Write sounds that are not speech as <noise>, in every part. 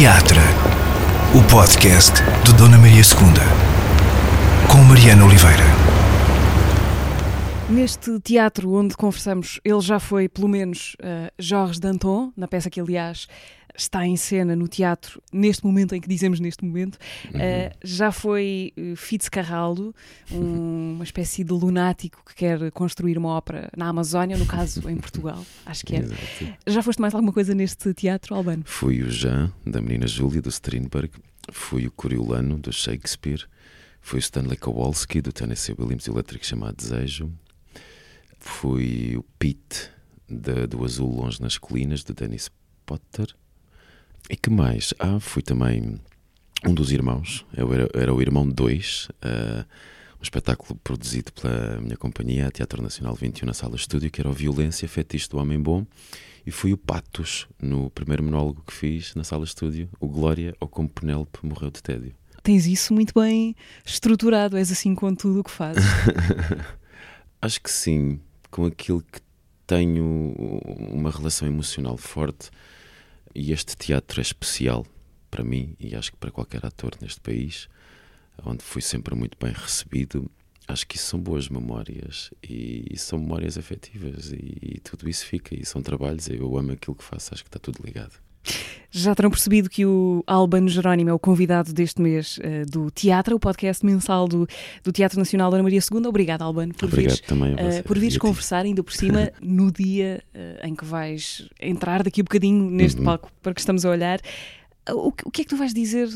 Teatra, o podcast de Dona Maria II, com Mariana Oliveira. Neste teatro onde conversamos, ele já foi, pelo menos, uh, Jorge Danton, na peça que, aliás, está em cena no teatro, neste momento em que dizemos neste momento. Uhum. Uh, já foi uh, Fitzcarraldo, um, uma espécie de lunático que quer construir uma ópera na Amazónia, no caso em Portugal, acho que era. Já foste mais alguma coisa neste teatro, Albano? Fui o Jean, da menina Júlia, do Strindberg, fui o Coriolano, do Shakespeare, fui o Stanley Kowalski, do Tennessee Williams Electric chamado Desejo, Fui o Pete do Azul Longe nas Colinas, de Dennis Potter. E que mais? Ah, fui também um dos irmãos. Eu era, era o irmão 2. Uh, ah, um espetáculo produzido pela minha companhia, a Teatro Nacional 21, na Sala Estúdio, que era o Violência, Fetiche do Homem Bom. E fui o Patos, no primeiro monólogo que fiz na Sala Estúdio, o Glória, ou como Penélope morreu de tédio. Tens isso muito bem estruturado, és assim com tudo o que fazes. <laughs> Acho que sim com aquilo que tenho uma relação emocional forte e este teatro é especial para mim e acho que para qualquer ator neste país, onde fui sempre muito bem recebido. Acho que isso são boas memórias e, são memórias afetivas e, e tudo isso fica e são trabalhos. Eu amo aquilo que faço, acho que está tudo ligado. Já terão percebido que o Albano Jerónimo é o convidado deste mês uh, do Teatro, o podcast mensal do, do Teatro Nacional Ana Maria II. Obrigado, Albano, por Obrigado vires, também uh, por vires conversar ainda por cima <laughs> no dia uh, em que vais entrar daqui a bocadinho neste uhum. palco para que estamos a olhar. O, o que é que tu vais dizer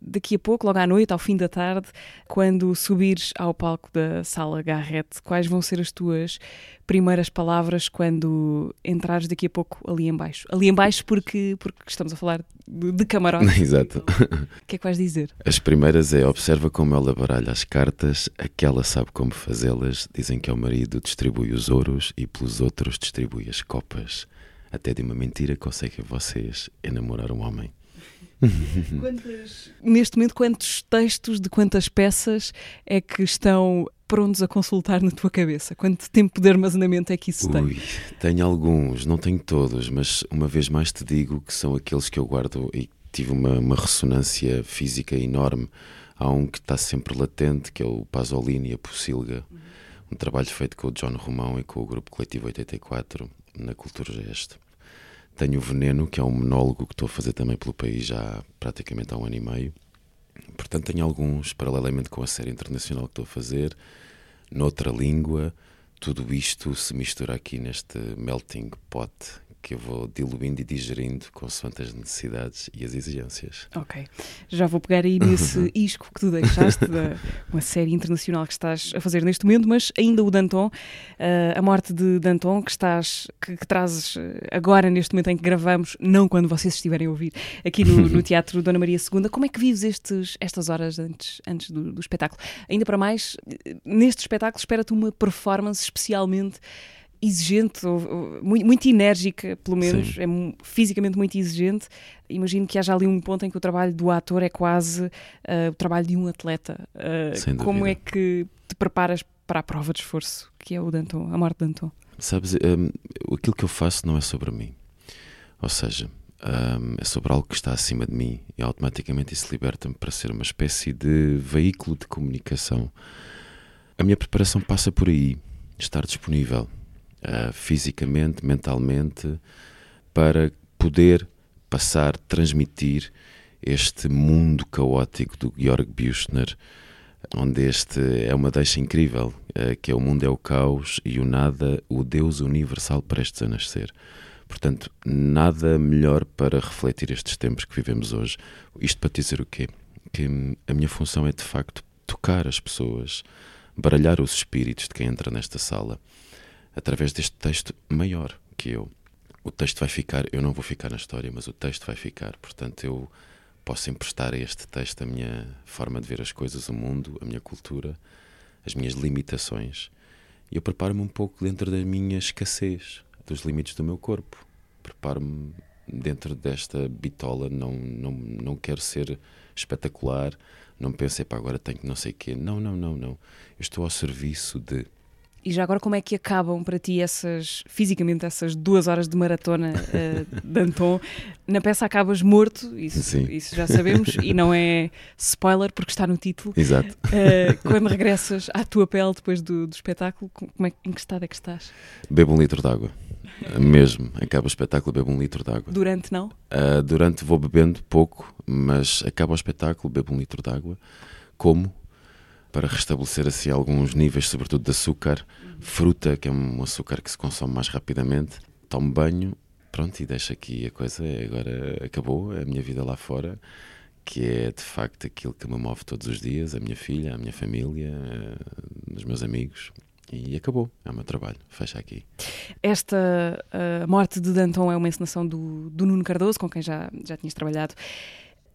daqui a pouco, logo à noite, ao fim da tarde, quando subires ao palco da Sala Garrett? Quais vão ser as tuas primeiras palavras quando entrares daqui a pouco ali embaixo. Ali embaixo porque, porque estamos a falar de, camarote. <laughs> Exato. Então, o que é que vais dizer? As primeiras é observa como ela baralha as cartas, aquela sabe como fazê-las, dizem que é o marido distribui os ouros e pelos outros distribui as copas. Até de uma mentira conseguem vocês enamorar um homem. <laughs> Quantas, neste momento, quantos textos de quantas peças é que estão prontos a consultar na tua cabeça? Quanto tempo de armazenamento é que isso Ui, tem? Tenho alguns, não tenho todos, mas uma vez mais te digo que são aqueles que eu guardo e tive uma, uma ressonância física enorme. Há um que está sempre latente, que é o Pasolini e a Pocilga. Uhum. Um trabalho feito com o John Romão e com o Grupo Coletivo 84 na Cultura Gesto. Tenho o Veneno, que é um monólogo que estou a fazer também pelo país já praticamente há um ano e meio. Portanto, tenho alguns, paralelamente com a série internacional que estou a fazer, noutra língua. Tudo isto se mistura aqui neste melting pot que eu vou diluindo e digerindo consoante as necessidades e as exigências. Ok. Já vou pegar aí nesse <laughs> isco que tu deixaste, da, uma série internacional que estás a fazer neste momento, mas ainda o Danton, uh, a morte de Danton, que estás, que, que, trazes eh, agora, neste momento em que gravamos, não quando vocês estiverem a ouvir, aqui no, no <laughs> Teatro Dona Maria II. Como é que vives estes, estas horas antes, antes do, do espetáculo? Ainda para mais, eh, neste espetáculo espera-te uma performance especialmente exigente, muito, muito enérgica, pelo menos, Sim. é fisicamente muito exigente. Imagino que haja ali um ponto em que o trabalho do ator é quase uh, o trabalho de um atleta. Uh, como é que te preparas para a prova de esforço, que é o Danton, a morte de Danton? Sabes, um, aquilo que eu faço não é sobre mim. Ou seja, um, é sobre algo que está acima de mim e automaticamente isso liberta-me para ser uma espécie de veículo de comunicação. A minha preparação passa por aí, estar disponível, uh, fisicamente, mentalmente, para poder passar, transmitir este mundo caótico do Georg Büchner, onde este é uma deixa incrível, uh, que é o mundo é o caos e o nada, o Deus universal prestes a nascer. Portanto, nada melhor para refletir estes tempos que vivemos hoje. Isto para dizer o quê? Que a minha função é de facto tocar as pessoas, baralhar os espíritos de quem entra nesta sala através deste texto maior que eu. O texto vai ficar, eu não vou ficar na história, mas o texto vai ficar. Portanto, eu posso emprestar a este texto a minha forma de ver as coisas, o mundo, a minha cultura, as minhas limitações. E eu preparo-me um pouco dentro da minha escassez, dos limites do meu corpo. Preparo-me dentro desta bitola, não, não, não quero ser espetacular, não pensei para agora tenho que não sei o quê. Não, não, não, não. Eu estou ao serviço de E já agora, como é que acabam para ti essas, fisicamente, essas duas horas de maratona uh, <laughs> de Anton? Na peça acabas morto, isso, isso já sabemos, e não é spoiler porque está no título. Exato. Uh, quando regressas à tua pele depois do, do espetáculo, como é, em que estado é que estás? Bebo um litro de água. Mesmo, acaba o espetáculo, bebo um litro de água. Durante não? Uh, durante vou bebendo pouco, mas acaba o espetáculo, bebo um litro de água, como para restabelecer assim alguns níveis, sobretudo de açúcar, fruta, que é um açúcar que se consome mais rapidamente, tomo banho, pronto, e deixo aqui a coisa, agora acabou a minha vida lá fora, que é de facto aquilo que me move todos os dias, a minha filha, a minha família, uh, os meus amigos, e acabou, é o meu trabalho, fecha aqui. Esta uh, morte de Danton é uma encenação do, do Nuno Cardoso, com quem já, já tinhas trabalhado.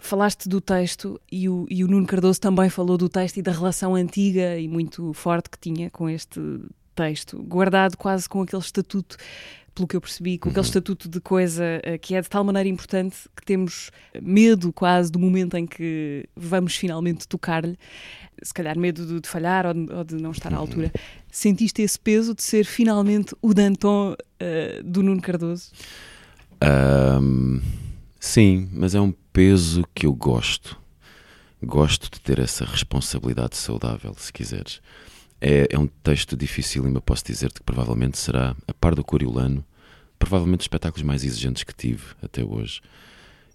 Falaste do texto e o, e o Nuno Cardoso também falou do texto e da relação antiga e muito forte que tinha com este texto, guardado quase com aquele estatuto pelo que eu percebi, com aquele uhum. estatuto de coisa uh, que é de tal maneira importante que temos medo quase do momento em que vamos finalmente tocar-lhe, se calhar medo de, de falhar ou de, ou de, não estar à uhum. altura. Sentiste esse peso de ser finalmente o Danton uh, do Nuno Cardoso? Um, sim, mas é um peso que eu gosto. Gosto de ter essa responsabilidade saudável, se quiseres. É, é um texto difícil, e posso dizer-te que provavelmente será, a par do Coriolano, provavelmente os espetáculos mais exigentes que tive até hoje.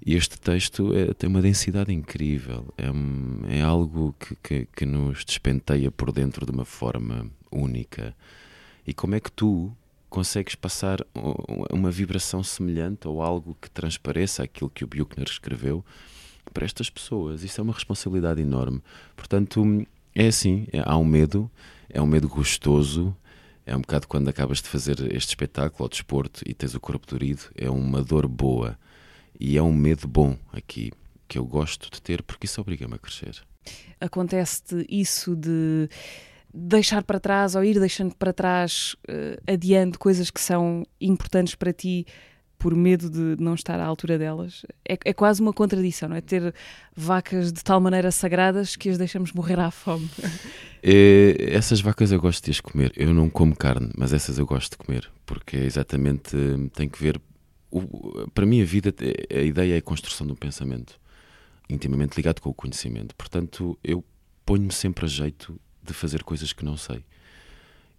E este texto é, tem uma densidade incrível, é, é algo que, que, que, nos despenteia por dentro de uma forma única. E como é que tu consegues passar uma vibração semelhante ou algo que transpareça aquilo que o Buchner escreveu para estas pessoas. Isso é uma responsabilidade enorme. Portanto, é assim: é, há um medo, é um medo gostoso. É um bocado quando acabas de fazer este espetáculo ao desporto e tens o corpo dorido, é uma dor boa e é um medo bom aqui que eu gosto de ter porque isso obriga-me a crescer. Acontece-te isso de deixar para trás ou ir deixando para trás uh, adiante coisas que são importantes para ti por medo de não estar à altura delas. É, é, quase uma contradição, não é? Ter vacas de tal maneira sagradas que as deixamos morrer à fome. <laughs> É, essas vacas eu gosto de as comer. Eu não como carne, mas essas eu gosto de comer, porque é exatamente tem que ver. O, para mim, a vida, a ideia é a construção um pensamento intimamente ligado com o conhecimento. Portanto, eu ponho-me sempre a jeito de fazer coisas que não sei.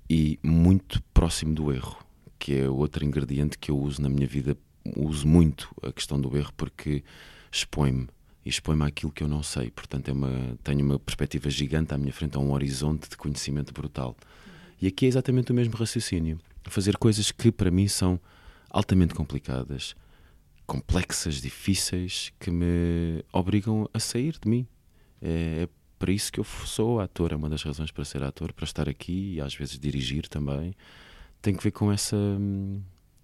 E muito próximo do erro, que é outro ingrediente que eu uso na minha vida. Uso muito a questão do erro porque expõe-me e expõe-me àquilo que eu não sei. Portanto, é uma, tenho uma perspectiva gigante à minha frente, a um horizonte de conhecimento brutal. E aqui é exatamente o mesmo raciocínio. Fazer coisas que para mim são altamente complicadas, complexas, difíceis, que me obrigam a sair de mim. É, é para isso que eu sou ator, é uma das razões para ser ator, para estar aqui e às vezes dirigir também. Tem que ver com essa, hum,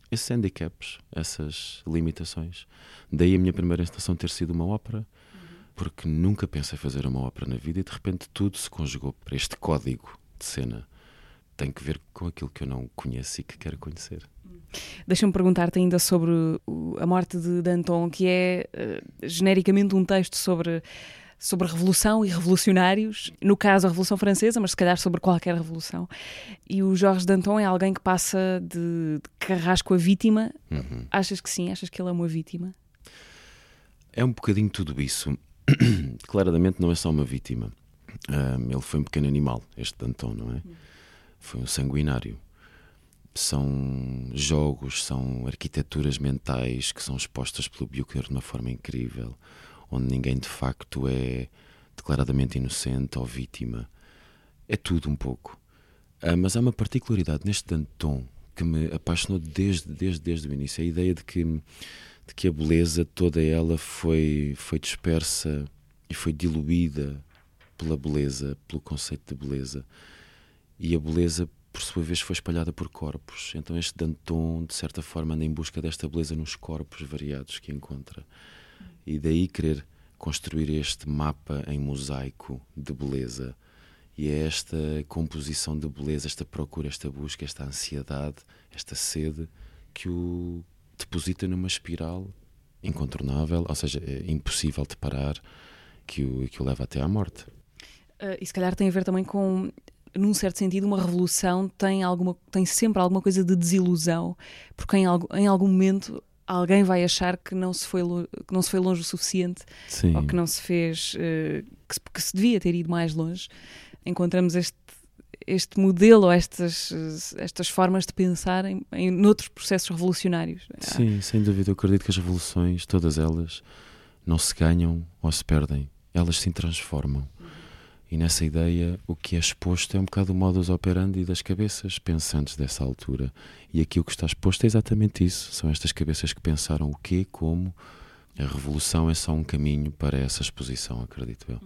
esses handicaps, essas limitações. Daí a minha primeira instalação ter sido uma ópera, porque nunca pensei fazer uma ópera na vida e de repente tudo se conjugou para este código de cena. Tem que ver com aquilo que eu não conheço e que quero conhecer. Deixa-me perguntar-te ainda sobre a morte de Danton, que é uh, genericamente um texto sobre sobre revolução e revolucionários, no caso a Revolução Francesa, mas se calhar sobre qualquer revolução. E o Jorge Danton é alguém que passa de, de carrasco a vítima. Uhum. Achas que sim? Achas que ele é uma vítima? É um bocadinho tudo isso. <clears throat> Claramente não é só uma vítima. Um, ele foi um pequeno animal, este Danton, não é? Uhum. Foi um sanguinário. São jogos, são arquiteturas mentais que são expostas pelo Buchner de uma forma incrível onde ninguém de facto é declaradamente inocente ou vítima. É tudo um pouco. Ah, mas há uma particularidade neste Danton que me apaixonou desde, desde, desde o início. A ideia de que, de que a beleza, toda ela, foi, foi dispersa e foi diluída pela beleza, pelo conceito de beleza. E a beleza, por sua vez, foi espalhada por corpos. Então este Danton, de certa forma, anda em busca desta beleza nos corpos variados que encontra e daí querer construir este mapa em mosaico de beleza. E é esta composição de beleza, esta procura, esta busca, esta ansiedade, esta sede que o deposita numa espiral incontornável, ou seja, é impossível de parar, que o, que o leva até à morte. Uh, e se calhar tem a ver também com num certo sentido, uma revolução tem, alguma, tem sempre alguma coisa de desilusão, porque em, em algum momento alguém vai achar que não se foi, que não se foi longe o suficiente Sim. ou que não se fez, uh, que, se, que, se, devia ter ido mais longe. Encontramos este, este modelo ou estas, estas formas de pensar em, em noutros processos revolucionários. Sim, sem dúvida. Eu acredito que as revoluções, todas elas, não se ganham ou se perdem, elas se transformam. E nessa ideia, o que é exposto é um bocado o modus operandi das cabeças pensantes dessa altura. E aqui o que está exposto é exatamente isso. São estas cabeças que pensaram o quê, como. A revolução é só um caminho para essa exposição, acredito eu.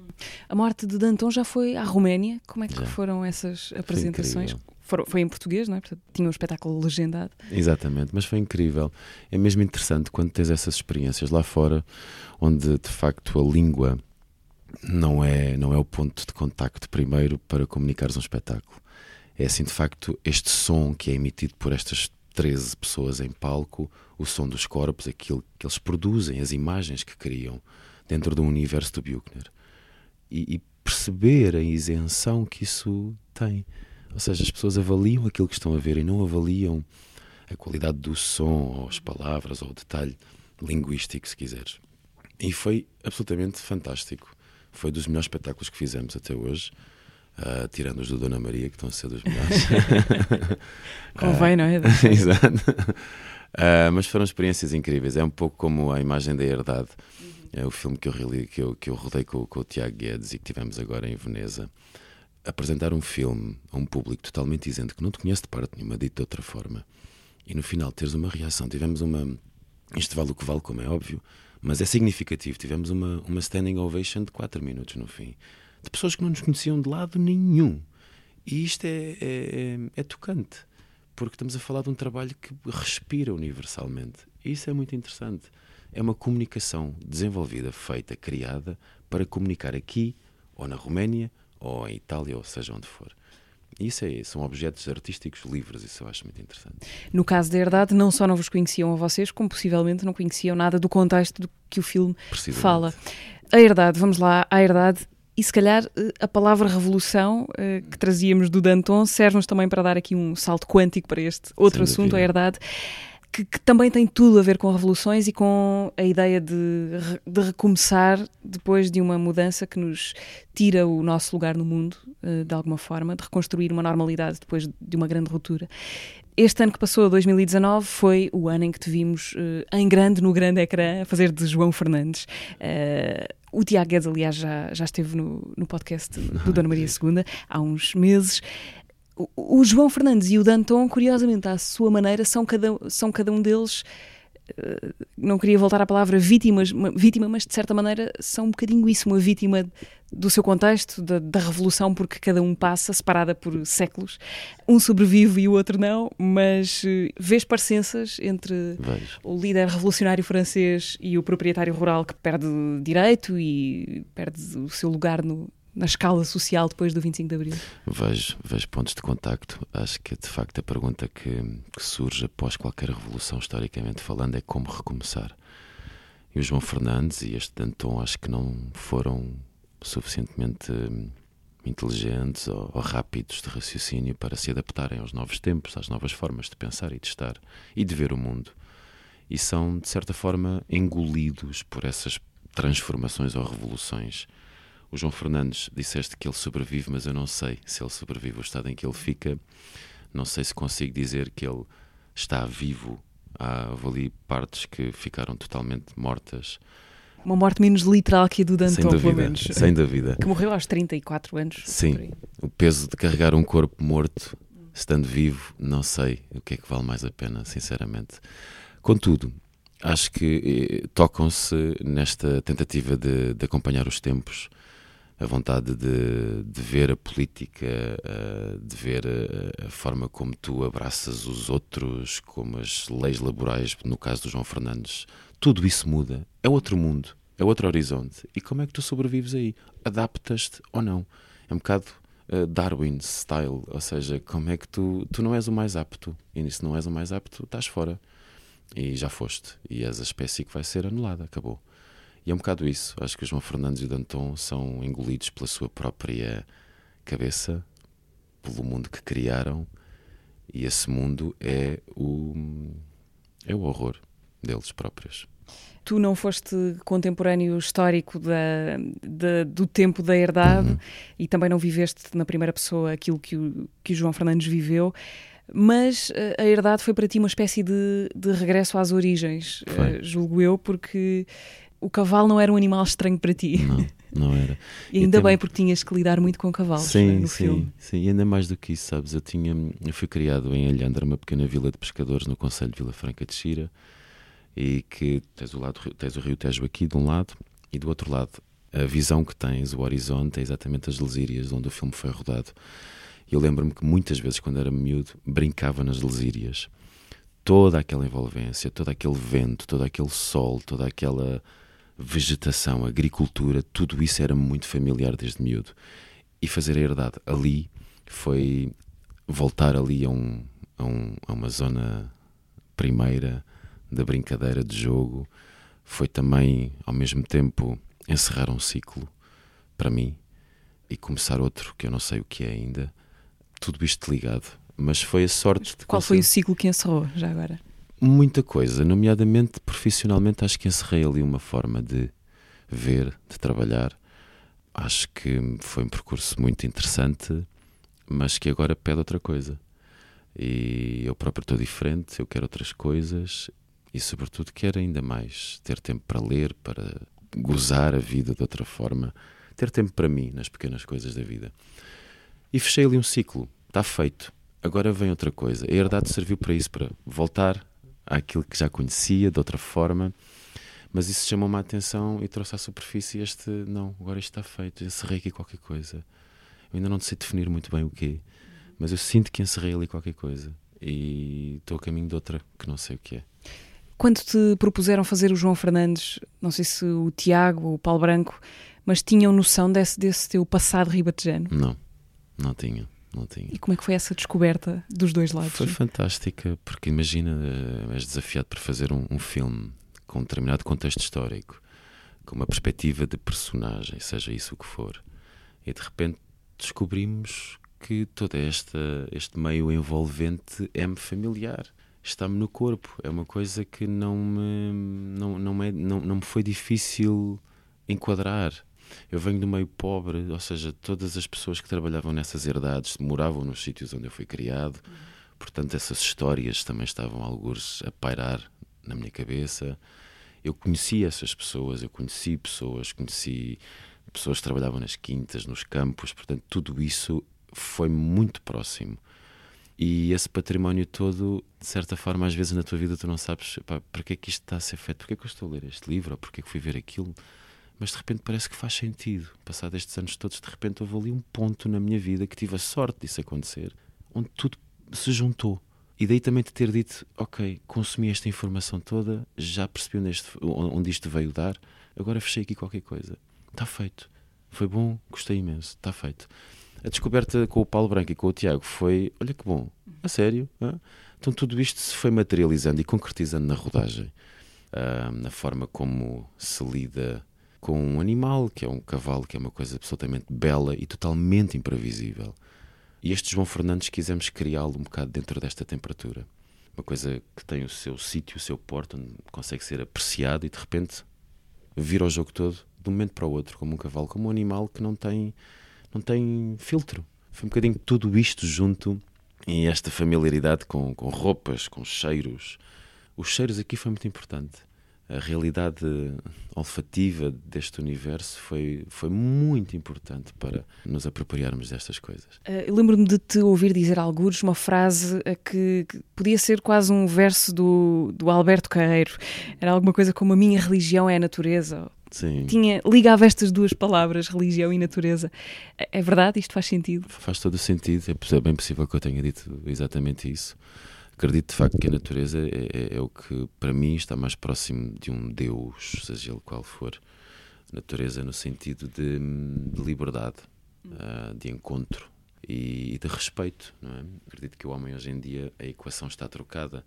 A morte de Danton já foi à Roménia. Como é que já. foram essas apresentações? Foi, foi, em português, não é? Portanto, tinha um espetáculo legendado. Exatamente, mas foi incrível. É mesmo interessante quando tens essas experiências lá fora, onde de facto a língua não é, não é o ponto de contacto primeiro para comunicares um espetáculo. É assim, de facto, este som que é emitido por estas 13 pessoas em palco, o som dos corpos, aquilo que eles produzem, as imagens que criam dentro do universo do Buchner. E, e perceber a isenção que isso tem. Ou seja, as pessoas avaliam aquilo que estão a ver e não avaliam a qualidade do som, ou as palavras, ou o detalhe linguístico, se quiseres. E foi absolutamente fantástico. Foi dos melhores espetáculos que fizemos até hoje. Uh, tirando os do Dona Maria, que estão a ser dos melhores. <laughs> Convém, uh, não é? <laughs> Exato. Uh, mas foram experiências incríveis. É um pouco como a imagem da herdade. Uhum. É o filme que eu, que eu, que eu rodei com, com o Tiago Guedes e que tivemos agora em Veneza. Apresentar um filme a um público totalmente isento, que não te conhece de parte nenhuma, dito de outra forma, e no final teres uma reação. Tivemos uma. Isto vale o que vale, como é óbvio, mas é significativo. Tivemos uma, uma standing ovation de 4 minutos no fim, de pessoas que não nos conheciam de lado nenhum. E isto é, é, é, é tocante, porque estamos a falar de um trabalho que respira universalmente. E isso é muito interessante. É uma comunicação desenvolvida, feita, criada para comunicar aqui, ou na Roménia, ou em Itália, ou seja onde for. Isso é, são objetos artísticos livres, isso eu acho muito interessante. No caso da Herdade, não só não vos conheciam a vocês, como possivelmente não conheciam nada do contexto do que o filme fala. A Herdade, vamos lá, a Herdade, e se calhar eh, a palavra revolução eh, que trazíamos do Danton serve-nos também para dar aqui um salto quântico para este outro Sem assunto, dúvida. a Herdade que, que, também tem tudo a ver com revoluções e com a ideia de, de recomeçar depois de uma mudança que nos tira o nosso lugar no mundo, uh, de alguma forma, de reconstruir uma normalidade depois de uma grande ruptura. Este ano que passou, 2019, foi o ano em que te vimos uh, em grande, no grande ecrã, a fazer de João Fernandes. Uh, o Tiago Guedes, aliás, já, já esteve no, no podcast do Dona Maria II há uns meses o, João Fernandes e o Danton, curiosamente, à sua maneira, são cada, são cada um deles. Uh, não queria voltar à palavra vítimas, vítima, mas de certa maneira são um bocadinho isso, uma vítima do seu contexto, da, da, revolução, porque cada um passa, separada por séculos. Um sobrevive e o outro não, mas uh, vês parecenças entre o líder revolucionário francês e o proprietário rural que perde direito e perde o seu lugar no, na escala social depois do 25 de Abril? Vejo, vejo pontos de contacto. Acho que de facto a pergunta que, que surge após qualquer revolução, historicamente falando, é como recomeçar. E o João Fernandes e este Danton acho que não foram suficientemente hum, inteligentes ou, ou, rápidos de raciocínio para se adaptarem aos novos tempos, às novas formas de pensar e de estar e de ver o mundo. E são, de certa forma, engolidos por essas transformações ou revoluções o João Fernandes disseste que ele sobrevive, mas eu não sei se ele sobrevive o estado em que ele fica. Não sei se consigo dizer que ele está vivo. Há ali partes que ficaram totalmente mortas. Uma morte menos literal que a do Danton, sem pelo menos. Sem dúvida. Que morreu aos 34 anos. Sim. O peso de carregar um corpo morto, estando vivo, não sei o que é que vale mais a pena, sinceramente. Contudo, acho que eh, tocam-se nesta tentativa de, de acompanhar os tempos a vontade de, de ver a política, de ver a, forma como tu abraças os outros, como as leis laborais, no caso do João Fernandes, tudo isso muda. É outro mundo, é outro horizonte. E como é que tu sobrevives aí? Adaptas-te ou não? É um bocado uh, Darwin style, ou seja, como é que tu, tu não és o mais apto, e se não és o mais apto, estás fora. E já foste, e és a espécie que vai ser anulada, acabou. E é um bocado isso. Acho que o João Fernandes e o Danton são engolidos pela sua própria cabeça, pelo mundo que criaram e esse mundo é o, é o horror deles próprios. Tu não foste contemporâneo histórico da, da, do tempo da herdade uhum. e também não viveste na primeira pessoa aquilo que o, que o João Fernandes viveu mas eh, a herdade foi para ti uma espécie de, de regresso às origens, uh, julgo eu, porque o cavalo não era um animal estranho para ti. Não, não era. <laughs> e ainda bem, porque tinhas que lidar muito com cavalos sim, né, no sim, filme. Sim, e ainda mais do que isso, sabes? Eu, tinha, eu fui criado em Alhandra, uma pequena vila de pescadores no Conselho de Vila Franca de Xira, e que tens o, lado, tens o Rio Tejo aqui de um lado, e do outro lado a visão que tens, o horizonte, é exatamente as Lesírias, onde o filme foi rodado. Eu lembro-me que muitas vezes, quando era miúdo, brincava nas lesírias. Toda aquela envolvência, todo aquele vento, todo aquele sol, toda aquela vegetação, agricultura, tudo isso era muito familiar desde miúdo. E fazer a herdade ali foi voltar ali a, um, a, um, a uma zona primeira da brincadeira de jogo. Foi também, ao mesmo tempo, encerrar um ciclo para mim e começar outro que eu não sei o que é ainda tudo isto ligado. Mas foi a sorte de Qual foi o ciclo que encerrou, já agora? Muita coisa, nomeadamente profissionalmente, acho que encerrei ali uma forma de ver, de trabalhar. Acho que foi um percurso muito interessante, mas que agora pede outra coisa. E eu próprio estou diferente, eu quero outras coisas e, sobretudo, quero ainda mais ter tempo para ler, para gozar a vida de outra forma, ter tempo para mim nas pequenas coisas da vida. E fechei ali um ciclo. Está feito. Agora vem outra coisa. A herdade serviu para isso, para voltar àquilo que já conhecia de outra forma. Mas isso chamou-me a atenção e trouxe à superfície este. Não, agora isto está feito. Encerrei aqui qualquer coisa. Eu ainda não sei definir muito bem o quê, mas eu sinto que encerrei ali qualquer coisa. E estou a caminho de outra que não sei o que é. Quando te propuseram fazer o João Fernandes, não sei se o Tiago ou o Paulo Branco, mas tinham noção desse, desse teu passado ribatejano? Não. Não tinha, não tinha. E como é que foi essa descoberta dos dois lados? Foi fantástica, porque imagina, eh, és desafiado para fazer um, um filme com um determinado contexto histórico, com uma perspectiva de personagem, seja isso o que for, e de repente descobrimos que todo esta, este meio envolvente é-me familiar, está-me no corpo, é uma coisa que não me, não, não, é, não, não me foi difícil enquadrar. Eu venho do meio pobre, ou seja, todas as pessoas que trabalhavam nessas herdades moravam nos sítios onde eu fui criado, portanto, essas histórias também estavam alguns a pairar na minha cabeça. Eu conheci essas pessoas, eu conheci pessoas, conheci pessoas que trabalhavam nas quintas, nos campos, portanto, tudo isso foi muito próximo. E esse património todo, de certa forma, às vezes na tua vida tu não sabes para que é que isto está a ser feito, porque é que eu estou a ler este livro, ou porque é que fui ver aquilo mas de repente parece que faz sentido. Passados estes anos todos, de repente houve ali um ponto na minha vida que tive a sorte disso acontecer, onde tudo se juntou. E daí também de ter dito: Ok, consumi esta informação toda, já percebi onde, este, onde isto veio dar, agora fechei aqui qualquer coisa. Está feito. Foi bom, gostei imenso, está feito. A descoberta com o Paulo Branco e com o Tiago foi: olha que bom, a sério. Então tudo isto se foi materializando e concretizando na rodagem, na forma como se lida com um animal, que é um cavalo, que é uma coisa absolutamente bela e totalmente imprevisível. E este João Fernandes quisemos criá-lo um bocado dentro desta temperatura. Uma coisa que tem o seu sítio, o seu porto, onde consegue ser apreciado e de repente vira o jogo todo de um momento para o outro, como um cavalo, como um animal que não tem, não tem filtro. Foi um bocadinho tudo isto junto e esta familiaridade com, com roupas, com cheiros. Os cheiros aqui foi muito importante a realidade olfativa deste universo foi, foi muito importante para nos apropriarmos destas coisas. Uh, Lembro-me de te ouvir dizer alguns uma frase uh, que, que, podia ser quase um verso do, do Alberto Carreiro. Era alguma coisa como a minha religião é a natureza. Sim. Tinha, ligava estas duas palavras, religião e natureza. É, é verdade? Isto faz sentido? Faz todo o sentido. É bem possível que eu tenha dito exatamente isso acredito de facto que a natureza é, é, é, o que para mim está mais próximo de um Deus, seja ele qual for. Natureza no sentido de, de liberdade, uh, de encontro e, e de respeito. É? Acredito que o homem hoje em dia a equação está trocada.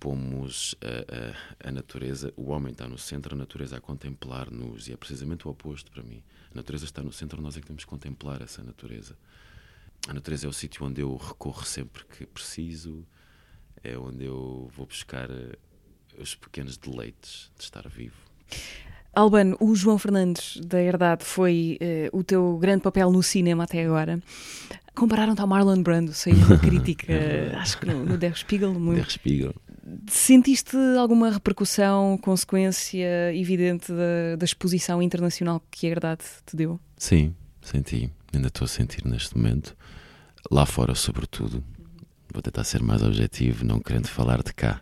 Pomos a, a, a natureza, o homem está no centro, a natureza a contemplar-nos, e é precisamente o oposto para mim. A natureza está no centro, nós é que temos que contemplar essa natureza. A natureza é o sítio onde eu recorro sempre que preciso, é onde eu vou buscar eh, os pequenos deleites de estar vivo. Albano, o João Fernandes da Herdade foi uh, o teu grande papel no cinema até agora. Compararam-te ao Marlon Brando, saiu uma <laughs> crítica, acho que no, no Der Spiegel. Muito... Der Spiegel. Sentiste alguma repercussão, consequência evidente da, da exposição internacional que a Herdade te deu? Sim, senti. Ainda estou a sentir neste momento. Lá fora, sobretudo. Vou tentar ser mais objetivo, não querendo falar de cá.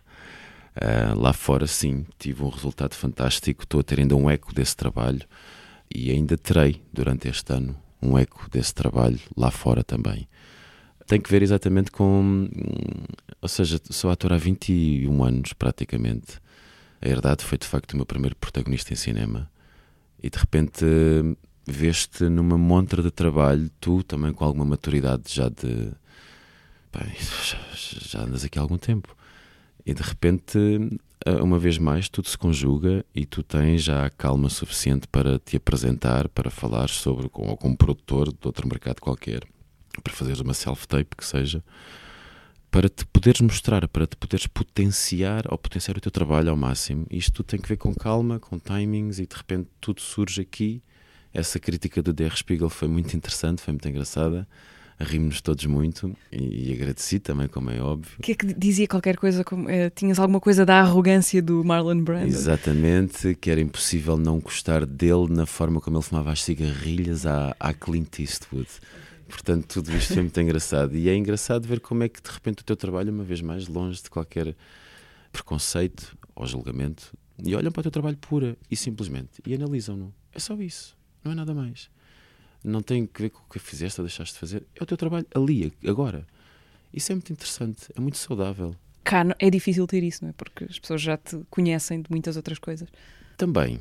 Uh, lá fora, sim, tive um resultado fantástico. Estou a ter ainda um eco desse trabalho e ainda terei durante este ano um eco desse trabalho lá fora também. Tem que ver exatamente com. Ou seja, sou ator há 21 anos praticamente. A Herdade foi de facto o meu primeiro protagonista em cinema e de repente veste numa montra de trabalho, tu também com alguma maturidade já de. Bem, já, andas aqui há algum tempo e de repente, eh, uma vez mais, tudo se conjuga e tu tens já a calma suficiente para te apresentar, para falar sobre, ou como produtor de outro mercado qualquer, para fazeres uma self-tape que seja, para te poderes mostrar, para te poderes potenciar ou potenciar o teu trabalho ao máximo. Isto tem que ver com calma, com timings e de repente tudo surge aqui. Essa crítica do DR Spiegel foi muito interessante, foi muito engraçada rimos todos muito e, e, agradeci também, como é óbvio. O que é que dizia qualquer coisa? Como, eh, tinhas alguma coisa da arrogância do Marlon Brando? Exatamente, que era impossível não gostar dele na forma como ele fumava as cigarrilhas à, à Clint Eastwood. Portanto, tudo isto foi muito <laughs> engraçado. E é engraçado ver como é que de repente o teu trabalho, uma vez mais, longe de qualquer preconceito ou julgamento, e olham para o teu trabalho pura e simplesmente e analisam-no. É só isso, não é nada mais não tem que ver com o que fizeste ou deixaste de fazer. É o teu trabalho ali, agora. Isso é muito interessante, é muito saudável. Cá é difícil ter isso, não é? Porque as pessoas já te conhecem de muitas outras coisas. Também,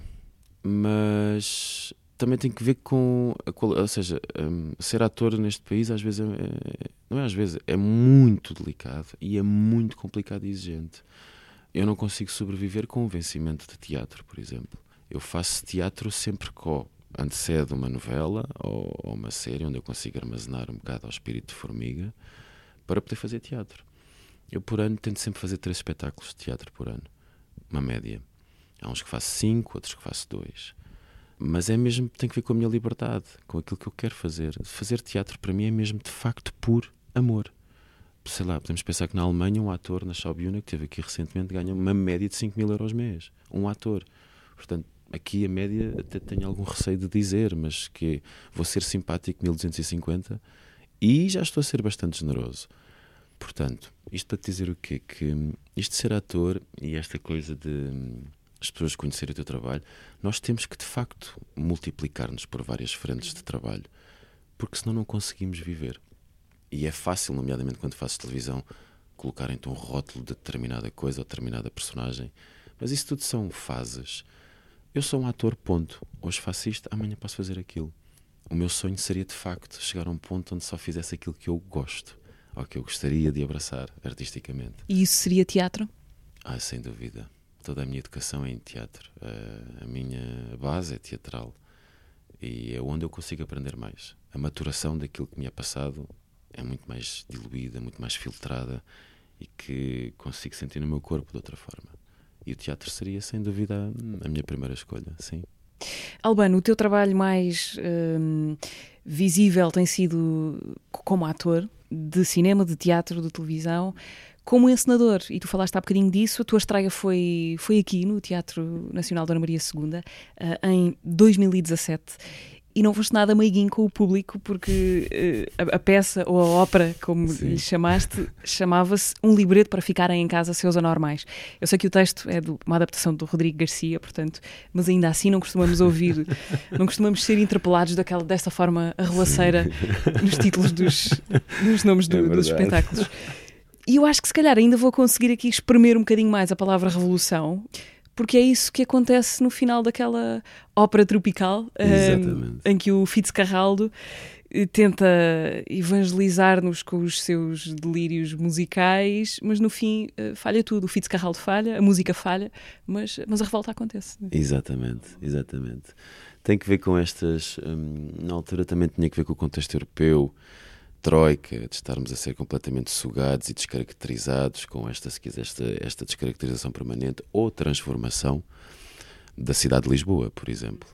mas também tem que ver com. A, ou seja, um, ser ator neste país às vezes é, é, não é às vezes, é muito delicado e é muito complicado e exigente. Eu não consigo sobreviver com o vencimento de teatro, por exemplo. Eu faço teatro sempre com antecede uma novela ou, ou, uma série onde eu consigo armazenar um bocado ao espírito de formiga para poder fazer teatro. Eu, por ano, tento sempre fazer três espetáculos de teatro por ano, uma média. Há uns que faço cinco, outros que faço dois. Mas é mesmo, tem que ver com a minha liberdade, com aquilo que eu quero fazer. Fazer teatro para mim é mesmo de facto por amor. Sei lá, podemos pensar que na Alemanha um ator na Schaubühne, que teve aqui recentemente, ganha uma média de 5 mil euros mês. Um ator. Portanto, aqui a média até tenho algum receio de dizer, mas que vou ser simpático 1250 e já estou a ser bastante generoso. Portanto, isto para te dizer o quê? Que isto de ser ator e esta coisa de as pessoas conhecerem o teu trabalho, nós temos que de facto multiplicar-nos por várias frentes de trabalho, porque senão não conseguimos viver. E é fácil, nomeadamente quando fazes televisão, colocarem-te um rótulo de determinada coisa ou determinada personagem, mas isso tudo são fases eu sou um ator, ponto. Hoje faço isto, amanhã posso fazer aquilo. O meu sonho seria de facto chegar a um ponto onde só fizesse aquilo que eu gosto, ou que eu gostaria de abraçar artisticamente. E isso seria teatro? Ah, sem dúvida. Toda a minha educação é em teatro. A minha base é teatral. E é onde eu consigo aprender mais. A maturação daquilo que me é passado é muito mais diluída, muito mais filtrada e que consigo sentir no meu corpo de outra forma. E o teatro seria, sem dúvida, a minha primeira escolha, sim. Albano, o teu trabalho mais hum, visível tem sido como ator de cinema, de teatro, de televisão, como encenador. E tu falaste há bocadinho disso, a tua estreia foi, foi aqui no Teatro Nacional Dona Maria II, uh, em 2017 e não foste nada meiguinho com o público, porque uh, a, a, peça ou a ópera, como Sim. lhe chamaste, chamava-se Um Libreto para Ficarem em Casa Seus Anormais. Eu sei que o texto é de uma adaptação do Rodrigo Garcia, portanto, mas ainda assim não costumamos ouvir, <laughs> não costumamos ser interpelados daquela, desta forma arruaceira nos títulos dos nos nomes do, é dos espetáculos. E eu acho que se calhar ainda vou conseguir aqui espremer um bocadinho mais a palavra revolução porque é isso que acontece no final daquela ópera tropical um, em que o Fitzcarraldo eh, tenta evangelizar-nos com os seus delírios musicais, mas no fim uh, falha tudo. O Fitzcarraldo falha, a música falha, mas, mas a revolta acontece. Exatamente, exatamente. Tem que ver com estas. Hum, na altura também tinha que ver com o contexto europeu, troika, de estarmos a ser completamente sugados e descaracterizados com esta, se quiser, esta, esta descaracterização permanente ou transformação da cidade de Lisboa, por exemplo.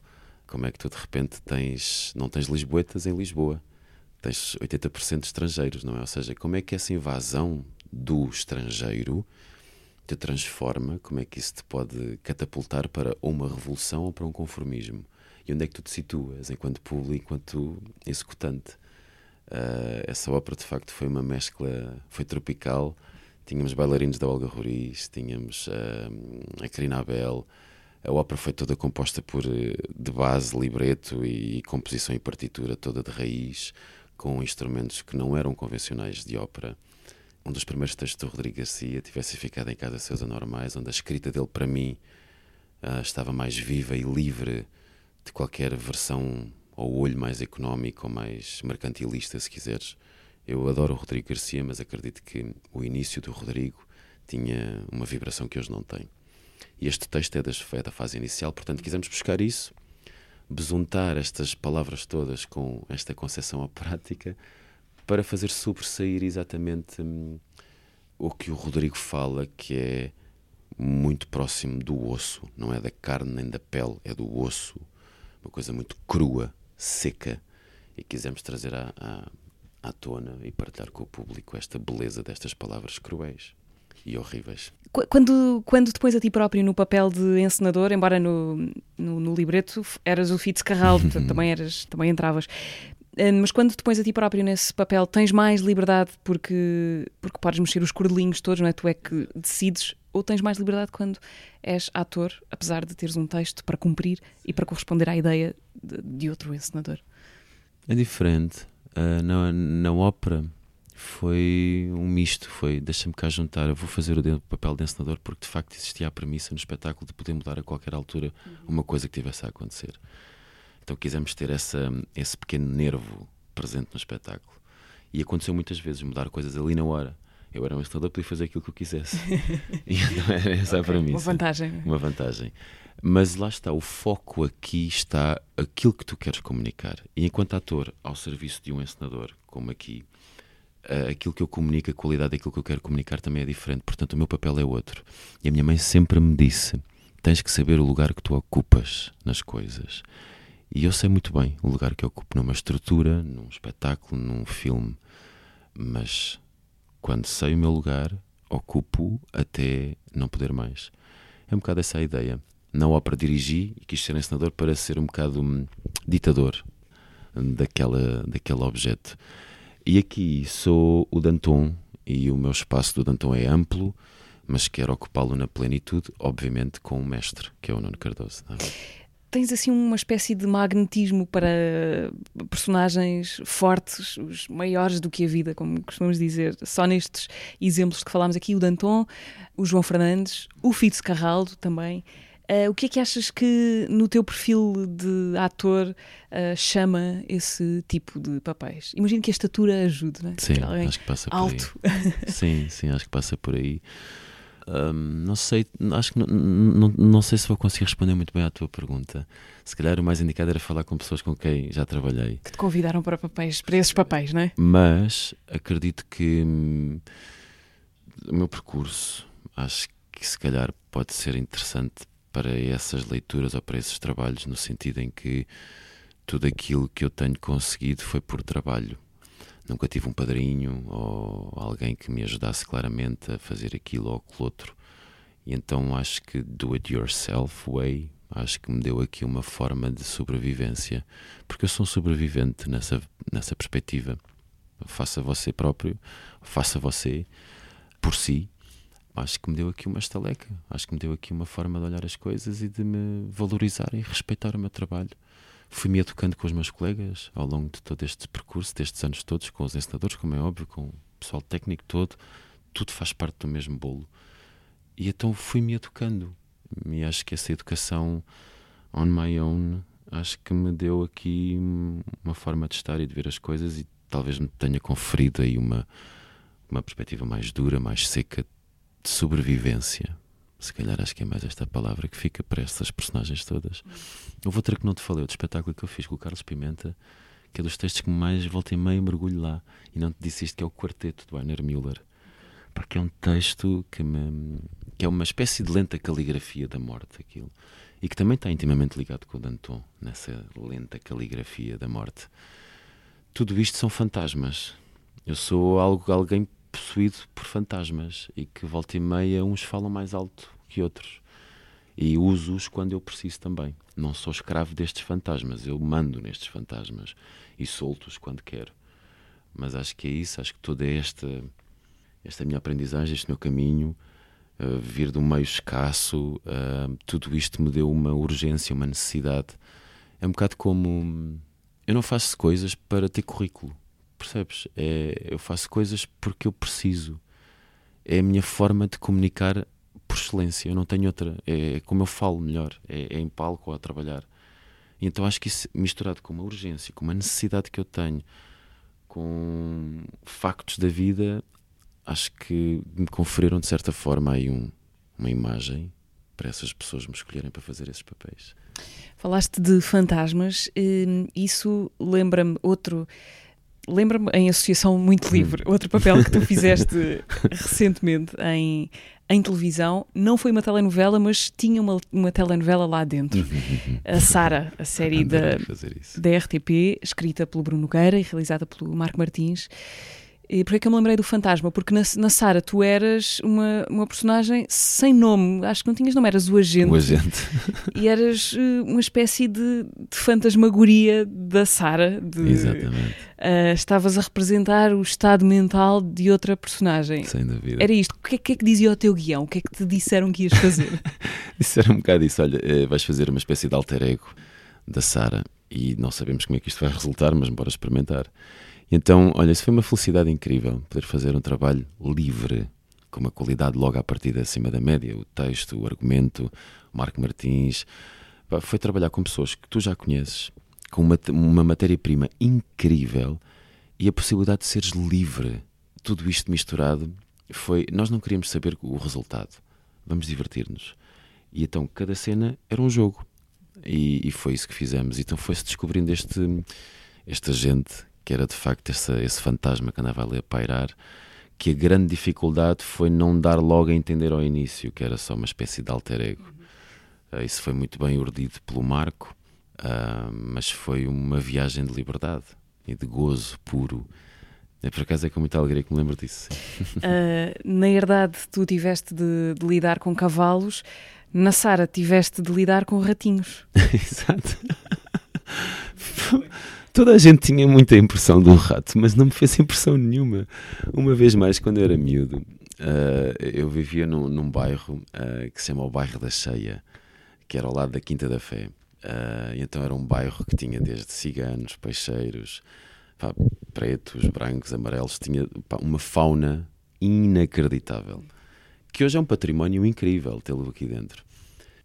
Como é que tu de repente tens, não tens lisboetas em Lisboa? Tens 80% de estrangeiros, não é? Ou seja, como é que essa invasão do estrangeiro te transforma, como é que isso te pode catapultar para uma revolução ou para um conformismo? E onde é que tu te situas enquanto público, enquanto executante? Uh, essa ópera de facto foi uma mescla, foi tropical. Tínhamos bailarinos da Olga Roriz, tínhamos uh, a Karina Abel. A ópera foi toda composta por de base, libreto e composição e partitura toda de raiz, com instrumentos que não eram convencionais de ópera. Um dos primeiros textos do Rodrigo Garcia tivesse ficado em casa seus anormais, onde a escrita dele para mim uh, estava mais viva e livre de qualquer versão ao olho mais económico ou mais mercantilista, se quiseres. Eu adoro o Rodrigo Garcia, mas acredito que o início do Rodrigo tinha uma vibração que hoje não tem. E este texto é, das, é da fase inicial, portanto, quisemos buscar isso, besuntar estas palavras todas com esta concepção à prática, para fazer sobressair exatamente hum, o que o Rodrigo fala, que é muito próximo do osso, não é da carne nem da pele, é do osso, uma coisa muito crua, seca e quisemos trazer à, à, à tona e partilhar com o público esta beleza destas palavras cruéis e horríveis. Quando, quando te pões a ti próprio no papel de encenador, embora no, no, no libreto eras o Fitzcarraldo, portanto <laughs> também, eras, também entravas, eh, mas quando te pões a ti próprio nesse papel, tens mais liberdade porque, porque podes mexer os cordelinhos todos, não é? Tu é que decides, ou tens mais liberdade quando és ator, apesar de teres um texto para cumprir e para corresponder à ideia de, de outro encenador? É diferente. Uh, na, na ópera foi um misto, foi deixa-me cá juntar, eu vou fazer o papel de encenador porque de facto existia a premissa no espetáculo de poder mudar a qualquer altura uhum. uma coisa que tivesse a acontecer. Então quisemos ter essa, esse pequeno nervo presente no espetáculo. E aconteceu muitas vezes mudar coisas ali na hora. Eu era um encenador, podia fazer aquilo que eu quisesse. <laughs> e não era essa okay, a premissa. Uma vantagem. Uma vantagem. Mas lá está, o foco aqui está aquilo que tu queres comunicar. E enquanto ator ao serviço de um encenador, como aqui, eh, aquilo que eu comunico, a qualidade daquilo que eu quero comunicar também é diferente. Portanto, o meu papel é outro. E a minha mãe sempre me disse: tens que saber o lugar que tu ocupas nas coisas. E eu sei muito bem o lugar que eu ocupo numa estrutura, num espetáculo, num filme, mas quando sei o meu lugar, ocupo até não poder mais. É um bocado essa a ideia. Na ópera dirigi e quis ser encenador para ser um bocado um ditador daquela, daquele objeto. E aqui sou o Danton e o meu espaço do Danton é amplo, mas quero ocupá-lo na plenitude, obviamente com o mestre, que é o Nuno Cardoso. É? Tens assim uma espécie de magnetismo para personagens fortes, os maiores do que a vida, como costumamos dizer. Só nestes exemplos que falámos aqui, o Danton, o João Fernandes, o Fitzcarraldo também. Uh, o que é que achas que no teu perfil de ator uh, chama esse tipo de papéis? Imagino que a estatura ajude, não é? Sim, acho que passa por alto. aí. sim, sim, acho que passa por aí. Um, não sei, acho que não, não, não sei se vou conseguir responder muito bem à tua pergunta. Se calhar o mais indicado era falar com pessoas com quem já trabalhei. Que te convidaram para papéis, para esses papéis, não é? Mas acredito que hum, o meu percurso acho que se calhar pode ser interessante para essas leituras ou para esses trabalhos, no sentido em que tudo aquilo que eu tenho conseguido foi por trabalho nunca tive um padrinho ou alguém que me ajudasse claramente a fazer aquilo ou aquilo outro. E então acho que do it yourself way, acho que me deu aqui uma forma de sobrevivência, porque eu sou um sobrevivente nessa, nessa perspectiva. Faça você próprio, faça você por si. Acho que me deu aqui uma estaleca, acho que me deu aqui uma forma de olhar as coisas e de me valorizar e respeitar o meu trabalho fui-me educando com os meus colegas ao longo de todo este percurso, destes anos todos, com os ensinadores, como é óbvio, com o pessoal técnico todo, tudo faz parte do mesmo bolo. E então fui-me educando. E acho que essa educação on my own, acho que me deu aqui uma forma de estar e de ver as coisas e talvez me tenha conferido aí uma, uma perspectiva mais dura, mais seca de sobrevivência se calhar acho que é mais esta palavra que fica para estas personagens todas. Houve outra que não te falei, outro espetáculo que eu fiz com o Carlos Pimenta, que é dos textos que mais volta e meia mergulho lá. E não te disse isto, que é o Quarteto do Werner Müller. Porque é um texto que, me, que é uma espécie de lenta caligrafia da morte, aquilo. E que também está intimamente ligado com o Danton, nessa lenta caligrafia da morte. Tudo isto são fantasmas. Eu sou algo, alguém possuído por fantasmas e que volta e meia uns falam mais alto que outros. E uso-os quando eu preciso também. Não sou escravo destes fantasmas, eu mando nestes fantasmas e solto-os quando quero. Mas acho que é isso, acho que toda esta, esta minha aprendizagem, este meu caminho, uh, vir de um meio escasso, uh, tudo isto me deu uma urgência, uma necessidade. É um bocado como. Eu não faço coisas para ter currículo, percebes? É, eu faço coisas porque eu preciso. É a minha forma de comunicar por excelência, eu não tenho outra. É, é como eu falo melhor, é, é, em palco ou a trabalhar. Então acho que isso misturado com uma urgência, com uma necessidade que eu tenho, com factos da vida, acho que me conferiram de certa forma aí um, uma imagem para essas pessoas me escolherem para fazer esses papéis. Falaste de fantasmas, hum, isso lembra-me outro lembra-me em Associação Muito Livre, hum. outro papel que tu <laughs> fizeste recentemente em, em televisão. Não foi uma telenovela, mas tinha uma, uma telenovela lá dentro. a Sara, a série da, da RTP, escrita pelo Bruno Nogueira e realizada pelo Marco Martins. E por que eu me lembrei do fantasma? Porque na, na Sara tu eras uma, uma personagem sem nome, acho que não tinhas nome, eras o agente. O agente. E eras uh, uma espécie de, de fantasmagoria da Sara. Exatamente. Uh, estavas a representar o estado mental de outra personagem. Sem dúvida. Era isto. O que é, que, é que dizia o teu guião? O que é que te disseram que ias fazer? <laughs> disseram um bocado isso. Olha, eh, vais fazer uma espécie de alter ego da Sara e não sabemos como é que isto vai resultar, mas bora experimentar. Então, olha, isso foi uma felicidade incrível, poder fazer um trabalho livre, com uma qualidade logo à partida acima da média, o texto, o argumento, o Marco Martins. Foi trabalhar com pessoas que tu já conheces, com uma, uma matéria-prima incrível e a possibilidade de seres livre. Tudo isto misturado foi. Nós não queríamos saber o resultado. Vamos divertir-nos. E então cada cena era um jogo. E, e foi isso que fizemos. Então foi-se descobrindo este, esta gente que era de facto esse, esse fantasma que andava ali a pairar, que a grande dificuldade foi não dar logo a entender ao início que era só uma espécie de alter ego. Uh, isso foi muito bem urdido pelo Marco, uh, mas foi uma viagem de liberdade e de gozo puro. É, por acaso é com muita alegria que me lembro disso. Uh, <laughs> na verdade, tu tiveste de, de lidar com cavalos, na Sara tiveste de lidar com ratinhos. <laughs> Exato. Toda a gente tinha muita impressão do rato, mas não me fez impressão nenhuma. Uma vez mais, quando eu era miúdo, uh, eu vivia num, num bairro uh, que se chama o Bairro da Cheia, que era ao lado da Quinta da Fé. Uh, então era um bairro que tinha desde ciganos, peixeiros, pá, pretos, brancos, amarelos, tinha pá, uma fauna inacreditável, que hoje é um património incrível tê-lo aqui dentro.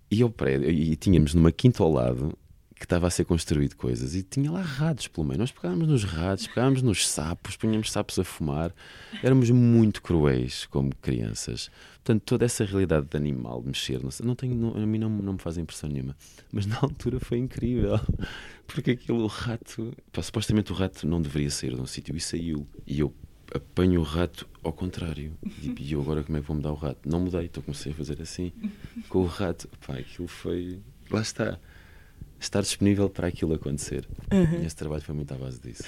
E, eu, e tínhamos numa quinta ao lado que estava a ser construído coisas e tinha lá ratos pelo meio. Nós pegávamos nos ratos, pegávamos nos sapos, punhamos sapos a fumar. Éramos muito cruéis como crianças. Portanto, toda essa realidade de animal, de mexer, não, não tenho, não, a mim não, não me faz impressão nenhuma. Mas na altura foi incrível. <laughs> Porque aquilo, o rato. Pá, supostamente o rato não deveria sair de um sítio e saiu. E eu apanho o rato ao contrário. E eu agora como é que vou mudar o rato? Não mudei, então comecei a fazer assim com o rato. Pá, aquilo foi. Lá está estar disponível para aquilo acontecer. Uhum. E esse trabalho foi muito à base disso.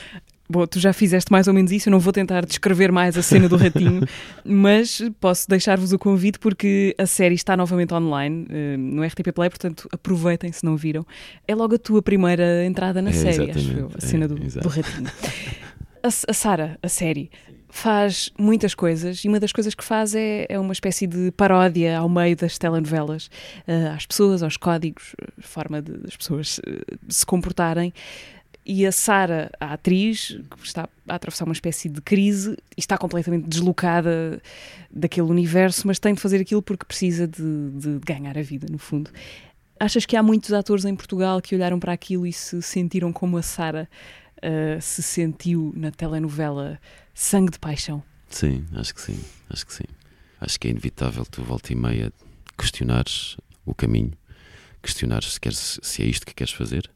Bom, tu já fizeste mais ou menos isso, eu não vou tentar descrever mais a cena do ratinho, <laughs> mas posso deixar-vos o convite porque a série está novamente online uh, no RTP Play, portanto aproveitem se não viram. É logo a tua primeira entrada na é, série, acho eu, a cena é, do, do ratinho. <laughs> A, a Sara, a série, faz muitas coisas e uma das coisas que faz é, é uma espécie de paródia ao meio das telenovelas, uh, às pessoas, aos códigos, a forma de, das pessoas uh, se comportarem. E a Sara, a atriz, que está a atravessar uma espécie de crise e está completamente deslocada daquele universo, mas tem de fazer aquilo porque precisa de, de ganhar a vida, no fundo. Achas que há muitos atores em Portugal que olharam para aquilo e se sentiram como a Sara uh, se sentiu na telenovela Sangue de Paixão? Sim, acho que sim, acho que sim. Acho que é inevitável tu volta e meia questionares o caminho, questionares se, queres, se é isto que queres fazer,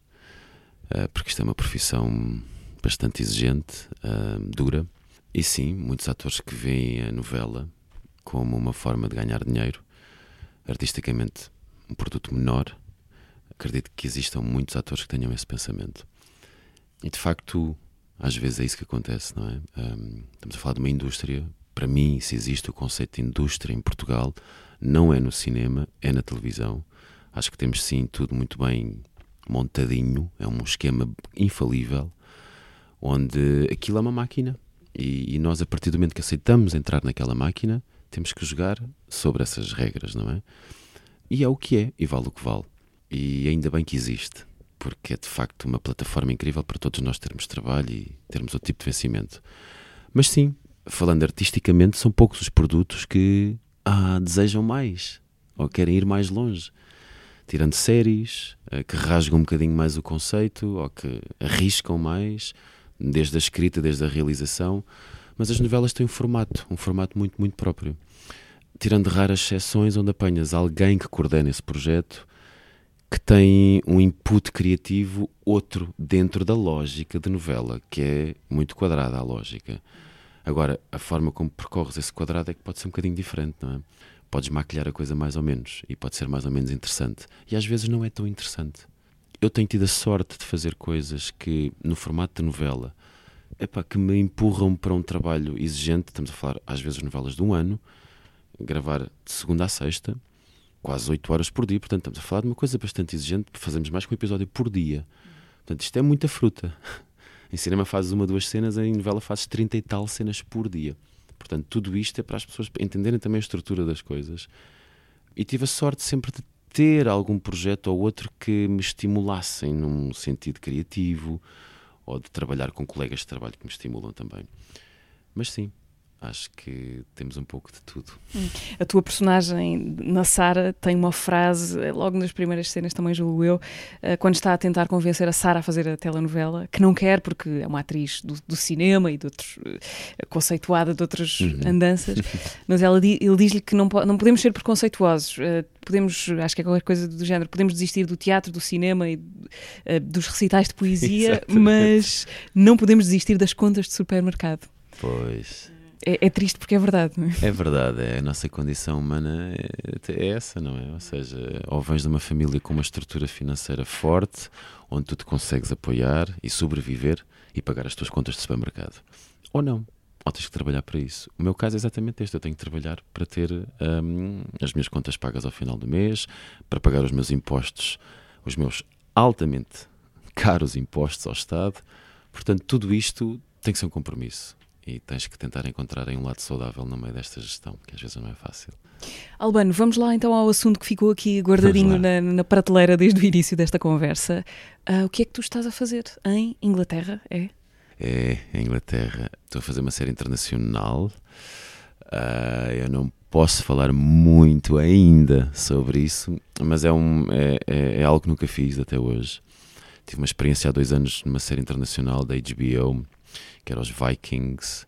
uh, porque isto é uma profissão bastante exigente, uh, dura. E sim, muitos atores que veem a novela como uma forma de ganhar dinheiro, artisticamente um produto menor. Acredito que existam muitos atores que tenham esse pensamento. E de facto, às vezes é isso que acontece, não é? Um, estamos a falar de uma indústria. Para mim, se existe o conceito de indústria em Portugal, não é no cinema, é na televisão. Acho que temos sim tudo muito bem montadinho, é um esquema infalível, onde aquilo é uma máquina. E, e nós, a partir do momento que aceitamos entrar naquela máquina, temos que jogar sobre essas regras, não é? E é o que é, e vale o que vale. E ainda bem que existe, porque é de facto uma plataforma incrível para todos nós termos trabalho e termos outro tipo de vencimento. Mas sim, falando artisticamente, são poucos os produtos que ah, desejam mais ou querem ir mais longe. Tirando séries eh, que rasgam um bocadinho mais o conceito ou que arriscam mais, desde a escrita, desde a realização. Mas as novelas têm um formato, um formato muito, muito próprio. Tirando raras exceções onde apanhas alguém que coordena esse projeto que tem um input criativo outro dentro da lógica de novela, que é muito quadrada a lógica. Agora, a forma como percorres esse quadrado é que pode ser um bocadinho diferente, não é? Podes maquilhar a coisa mais ou menos e pode ser mais ou menos interessante. E às vezes não é tão interessante. Eu tenho tido a sorte de fazer coisas que, no formato de novela, epá, que me empurram para um trabalho exigente. Estamos a falar, às vezes, novelas de um ano, gravar de segunda a sexta, quase 8 horas por dia. Portanto, estamos a falar de uma coisa bastante exigente. Fazemos mais que um episódio por dia. Portanto, isto é muita fruta. <laughs> Em cinema fazes uma, duas cenas, em novela fazes 30 e tal cenas por dia. Portanto, tudo isto é para as pessoas entenderem também a estrutura das coisas. E tive a sorte sempre de ter algum projeto ou outro que me estimulassem num sentido criativo ou de trabalhar com colegas de trabalho que me estimulam também. Mas sim, acho que temos um pouco de tudo. Hum. A tua personagem na Sara tem uma frase, eh, logo nas primeiras cenas também julgo eu, eh, quando está a tentar convencer a Sara a fazer a telenovela, que não quer porque é uma atriz do, do cinema e de outros, eh, conceituada de outras uhum. andanças, <laughs> mas ela, ele diz-lhe que não, não podemos ser preconceituosos, podemos, acho que é qualquer coisa do género, podemos desistir do teatro, do cinema e dos recitais de poesia, <laughs> mas não podemos desistir das contas de supermercado. Pois é, é, triste porque é verdade, não é? É verdade, é, a nossa condição humana é, é, essa, não é? Ou seja, ou vens de uma família com uma estrutura financeira forte, onde tu te consegues apoiar e sobreviver e pagar as tuas contas de supermercado, ou não. Ou tens que trabalhar para isso. O meu caso é exatamente este: eu tenho que trabalhar para ter um, as minhas contas pagas ao final do mês, para pagar os meus impostos, os meus altamente caros impostos ao Estado. Portanto, tudo isto tem que ser um compromisso e tens que tentar encontrar um lado saudável no meio desta gestão, que às vezes não é fácil. Albano, vamos lá então ao assunto que ficou aqui guardadinho na, na, prateleira desde o início desta conversa. Uh, o que é que tu estás a fazer em Inglaterra? É? É, em Inglaterra. Estou a fazer uma série internacional. Uh, eu não posso falar muito ainda sobre isso, mas é, um, é, é, é algo que nunca fiz até hoje. Tive uma experiência há dois anos numa série internacional da HBO que era os Vikings,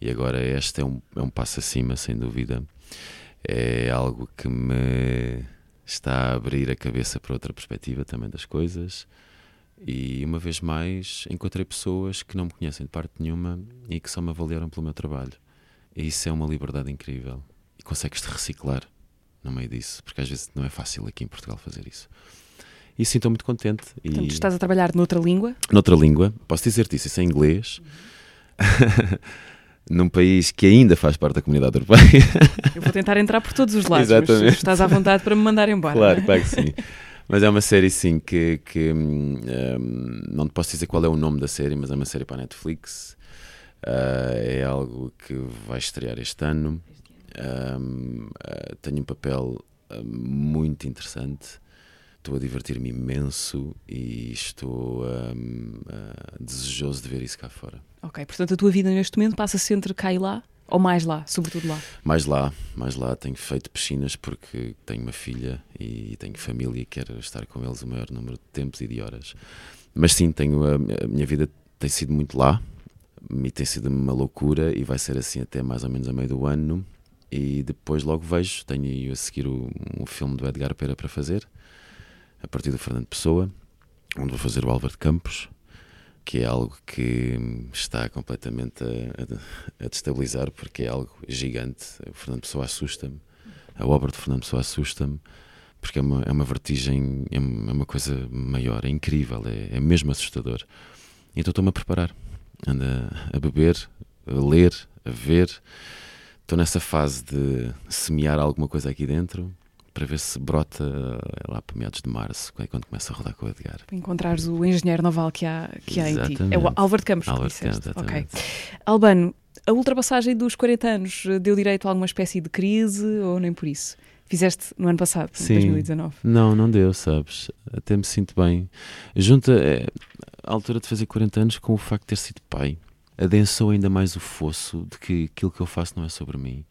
e agora este é um, é um passo acima, sem dúvida. É algo que me está a abrir a cabeça para outra perspectiva também das coisas. E uma vez mais encontrei pessoas que não me conhecem de parte nenhuma e que só me avaliaram pelo meu trabalho. E isso é uma liberdade incrível. E consegues-te reciclar no meio disso, porque às vezes não é fácil aqui em Portugal fazer isso. E estou muito contente. Portanto, e... estás a trabalhar noutra língua? Noutra língua. Posso dizer-te isso, isso é inglês. Uhum <laughs> num país que ainda faz parte da comunidade europeia. <laughs> Eu vou tentar entrar por todos os lados, Exatamente. mas estás à vontade para me mandar embora. Claro, é? claro que sim. Mas é uma série, sim, que, que um, hum, não te posso dizer qual é o nome da série, mas é uma série para a Netflix. Uh, é algo que vai estrear este ano. Um, uh, tenho um papel uh, muito interessante estou a divertir-me imenso e estou um, uh, desejoso de ver isso cá fora. Ok, portanto a tua vida neste momento passa-se entre cá e lá? Ou mais lá, sobretudo lá? Mais lá, mais lá. Tenho feito piscinas porque tenho uma filha e tenho família e quero estar com eles o maior número de tempos e de horas. Mas sim, tenho a, a minha vida tem sido muito lá e tem sido uma loucura e vai ser assim até mais ou menos a meio do ano. E depois logo vejo, tenho a seguir o, um filme do Edgar Pera para fazer a partir do Fernando Pessoa, onde vou fazer o Álvaro de Campos, que é algo que está completamente a, a, destabilizar, porque é algo gigante. O Fernando Pessoa assusta-me, a obra de Fernando Pessoa assusta-me, porque é uma, é uma vertigem, é uma coisa maior, é incrível, é, é mesmo assustador. Então estou-me a preparar, ando a, a beber, a ler, a ver. Estou nessa fase de semear alguma coisa aqui dentro para ver se brota eh, lá para meados de março, é quando começa a rodar com o Edgar. Para encontrares o engenheiro naval que há, que há em ti. É o Álvaro de Campos Álvaro que disseste. Ok. Albano, a ultrapassagem dos 40 anos deu direito a alguma espécie de crise ou nem por isso? Fizeste no ano passado, em 2019. Não, não deu, sabes? Até me sinto bem. Junta é, a altura de fazer 40 anos com o facto de ter sido pai, adensou ainda mais o fosso de que aquilo que eu faço não é sobre mim.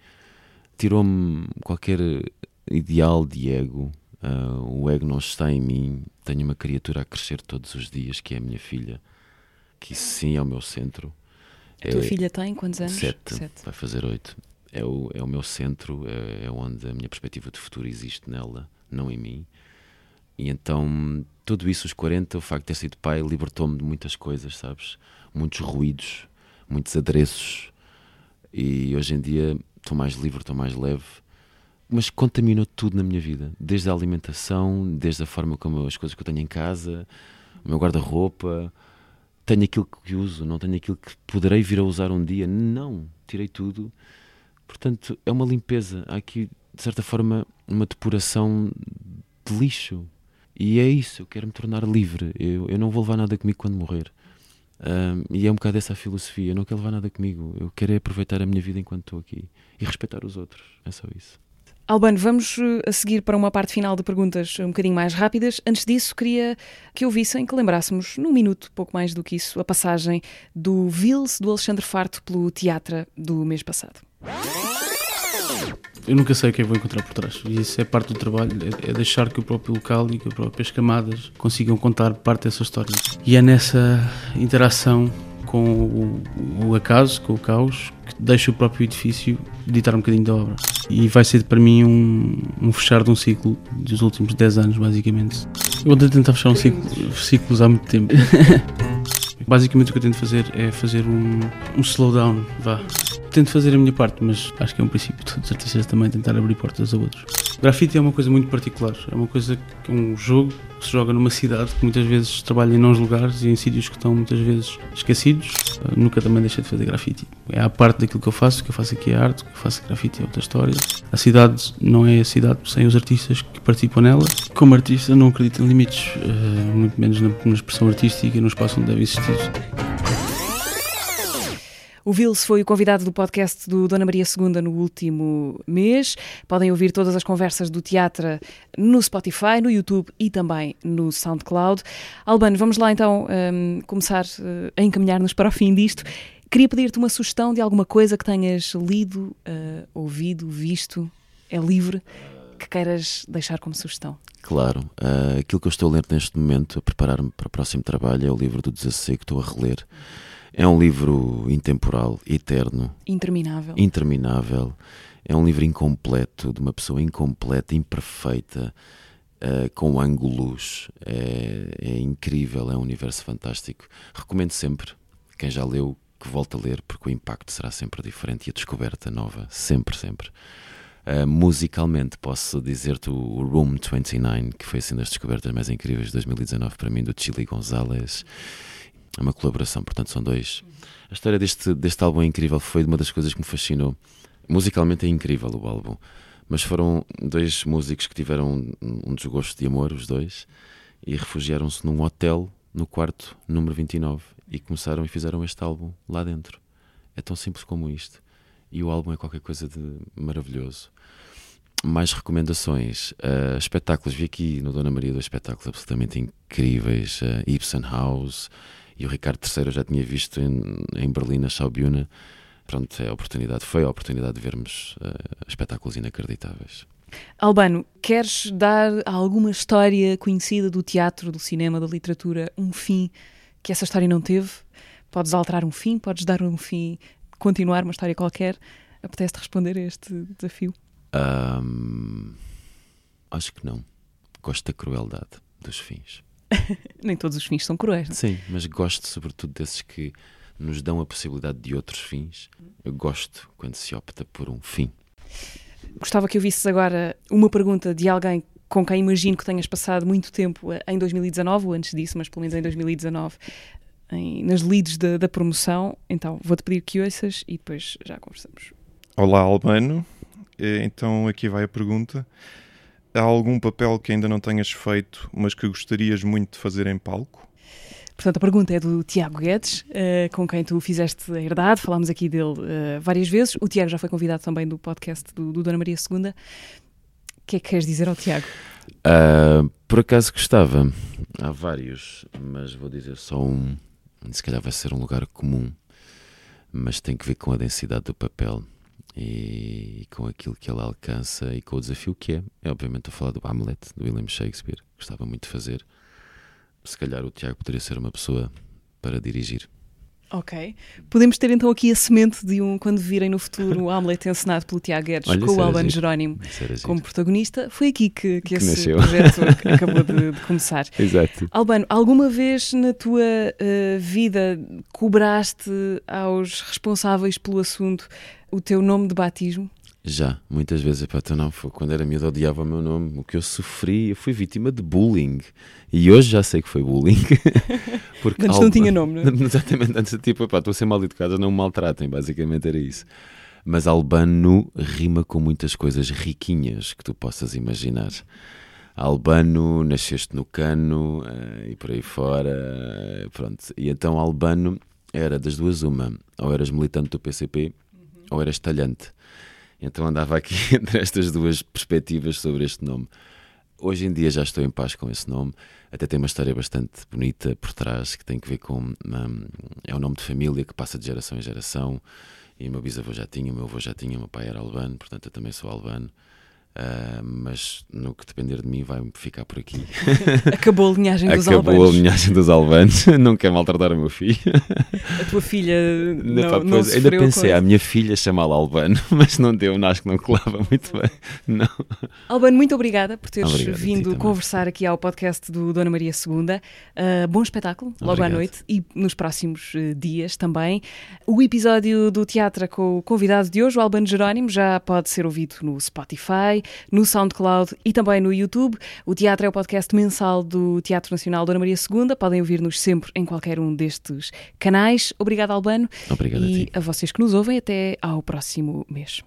Tirou-me qualquer ideal de ego. Uh, o ego não está em mim. Tenho uma criatura a crescer todos os dias, que é a minha filha, que sim é o meu centro. A é, tua filha tem quantos anos? Sete, Sete. vai fazer oito. É o, é o meu centro, é, é onde a minha perspectiva de futuro existe nela, não em mim. E então, tudo isso, os 40, o facto de ter sido pai, libertou-me de muitas coisas, sabes? Muitos ruídos, muitos adereços. E hoje em dia estou mais livre, estou mais leve mas contaminou tudo na minha vida, desde a alimentação, desde a forma como as coisas que eu tenho em casa, o meu guarda-roupa. Tenho aquilo que uso, não tenho aquilo que poderei vir a usar um dia. Não, tirei tudo. Portanto, é uma limpeza. Há aqui, de certa forma, uma depuração de lixo. E é isso, eu quero me tornar livre. Eu, eu não vou levar nada comigo quando morrer. Um, e é um bocado essa a filosofia. Eu não quero levar nada comigo. Eu quero é aproveitar a minha vida enquanto estou aqui e respeitar os outros. É só isso. Albano, vamos eh, a seguir para uma parte final de perguntas um bocadinho mais rápidas. Antes disso, queria que ouvissem, que lembrássemos, num minuto, pouco mais do que isso, a passagem do Vils do Alexandre Farto pelo teatro do mês passado. Eu nunca sei o que é vou encontrar por trás. E isso é parte do trabalho, é, é deixar que o próprio local e que as próprias camadas consigam contar parte dessa história. E é nessa interação com o, o acaso, com o caos, que deixa o próprio edifício ditar um bocadinho da obra. E vai ser para mim um, um fechar de um ciclo dos últimos 10 anos, basicamente. Eu ando a tentar fechar um ciclo, ciclos há muito tempo. <laughs> basicamente o que eu tento fazer é fazer um, um slowdown, vá. Tento fazer a minha parte, mas acho que é um princípio de todos os artistas também tentar abrir portas a outros. Grafite é uma coisa muito particular, é uma coisa que é um jogo que se joga numa cidade que muitas vezes trabalha em não lugares e em sítios que estão muitas vezes esquecidos. Uh, nunca também deixei de fazer grafite. É a parte daquilo que eu faço, o que eu faço aqui é arte, o que eu faço grafite é outra história. A cidade não é a cidade sem os artistas que participam nela. Como artista não acredito em limites, uh, muito menos na expressão artística e no espaço onde deve existir. O Vils foi o convidado do podcast do Dona Maria II no último mês. Podem ouvir todas as conversas do teatro no Spotify, no YouTube e também no SoundCloud. Albano, vamos lá então um, começar uh, a encaminhar-nos para o fim disto. Queria pedir-te uma sugestão de alguma coisa que tenhas lido, uh, ouvido, visto. É livre que queiras deixar como sugestão? Claro. Uh, aquilo que eu estou a ler neste momento, a preparar-me para o próximo trabalho, é o livro do Desassossego que estou a reler. É um livro intemporal, eterno. Interminável. Interminável. É um livro incompleto, de uma pessoa incompleta, imperfeita, uh, com ângulos. É, é, incrível, é um universo fantástico. Recomendo sempre, quem já leu, que volte a ler, porque o impacto será sempre diferente e a descoberta nova. Sempre, sempre. Uh, musicalmente, posso dizer-te o Room 29, que foi assim das descobertas mais incríveis de 2019 para mim, do Chili Gonzalez. É uma colaboração, portanto são dois. A história deste, deste álbum é incrível, foi uma das coisas que me fascinou. Musicalmente é incrível o álbum, mas foram dois músicos que tiveram um desgosto de amor, os dois, e refugiaram-se num hotel no quarto número 29 e começaram e fizeram este álbum lá dentro. É tão simples como isto. E o álbum é qualquer coisa de maravilhoso. Mais recomendações. Uh, espetáculos. Vi aqui no Dona Maria dois espetáculos absolutamente incríveis. Uh, Ibsen House e o Ricardo III eu já tinha visto em, em Berlim, na Schaubühne. Pronto, é a oportunidade, foi a oportunidade de vermos uh, espetáculos inacreditáveis. Albano, queres dar a alguma história conhecida do teatro, do cinema, da literatura, um fim que essa história não teve? Podes alterar um fim, podes dar um fim, continuar uma história qualquer? Apetece-te responder a este desafio? Um, acho que não. Gosto da crueldade dos fins. <laughs> Nem todos os fins são cruéis. Não? é? Sim, mas gosto sobretudo desses que nos dão a possibilidade de outros fins. Eu gosto quando se opta por um fim. Gostava que eu visses agora uma pergunta de alguém com quem imagino que tenhas passado muito tempo eh, em 2019, ou antes disso, mas pelo menos em 2019, em- nas leads da, da promoção. Então vou-te pedir que ouças e depois já conversamos. Olá, Albano. Eh, Então aqui vai a pergunta. Há algum papel que ainda não tenhas feito, mas que gostarias muito de fazer em palco? Portanto, a pergunta é do Tiago Guedes, eh, com quem tu fizeste a herdade, falámos aqui dele eh, várias vezes. O Tiago já foi convidado também do podcast do, do Dona Maria II. O que é que queres dizer ao Tiago? Ah, por acaso gostava. Há vários, mas vou dizer só um. Se calhar vai ser um lugar comum, mas tem que ver com a densidade do papel e com aquilo que ele alcança e com o desafio que é. É obviamente a falar do Hamlet, do William Shakespeare. Gostava muito de fazer. Se calhar o Tiago poderia ser uma pessoa para dirigir. Ok. Podemos ter então aqui a semente de um, quando virem no futuro o <laughs> Hamlet encenado pelo Tiago Guedes Olha, com o Albano. Jerónimo como protagonista. Foi aqui que, que Que esse nasceu. projeto ac- <laughs> acabou de, de começar. Exato. Albano, alguma vez na tua eh, vida cobraste aos responsáveis pelo assunto o teu nome de batismo? Já, muitas vezes, epá, então não, foi quando era miúdo odiava o meu nome, o que eu sofri, eu fui vítima de bullying. E hoje já sei que foi bullying. <laughs> Porque Antes não tinha nome, não é? <laughs> Exatamente, antes tipo, epá, estou a ser mal educado, não me maltratem, basicamente era isso. Mas Albano rima com muitas coisas riquinhas que tu possas imaginar. Albano, nasceste no cano eh, e por aí fora, eh, pronto. E então Albano era das duas uma, ou eras militante do PCP ou eras talhante. Então andava aqui <laughs> entre estas duas perspectivas sobre este nome. Hoje em dia já estou em paz com esse nome. Até tem uma história bastante bonita por trás que tem que ver com. hum, é um nome de família que passa de geração em geração. E o meu bisavô já tinha, o meu avô já tinha, o meu pai era albano, portanto eu também sou albano. Ah, mas no que depender de mim vai ficar por aqui. <laughs> Acabou a linhagem dos Acabou albanos. a linhagem dos albanos. <laughs> não quer maltratar o meu filho. A tua filha Ainda, não, pá, não pois, ainda pensei com- à minha filha chamá-la Albano, <laughs> mas não deu, acho que não colava muito bem. Não. Albano, muito obrigada por teres Obrigado a vindo conversar aqui ao podcast do Dona Maria II. Uh, bom espetáculo, logo à Obrigado. noite e nos próximos uh, dias também. O episódio do teatro com o convidado de hoje, o Albano Jerónimo, já pode ser ouvido no Spotify, no SoundCloud e também no YouTube. O teatro é o podcast mensal do Teatro Nacional Dona Maria II. Podem ouvir-nos sempre em qualquer um destes canais. Obrigado, Albano. Obrigado a e ti. a vocês que nos ouvem, até ao próximo mês.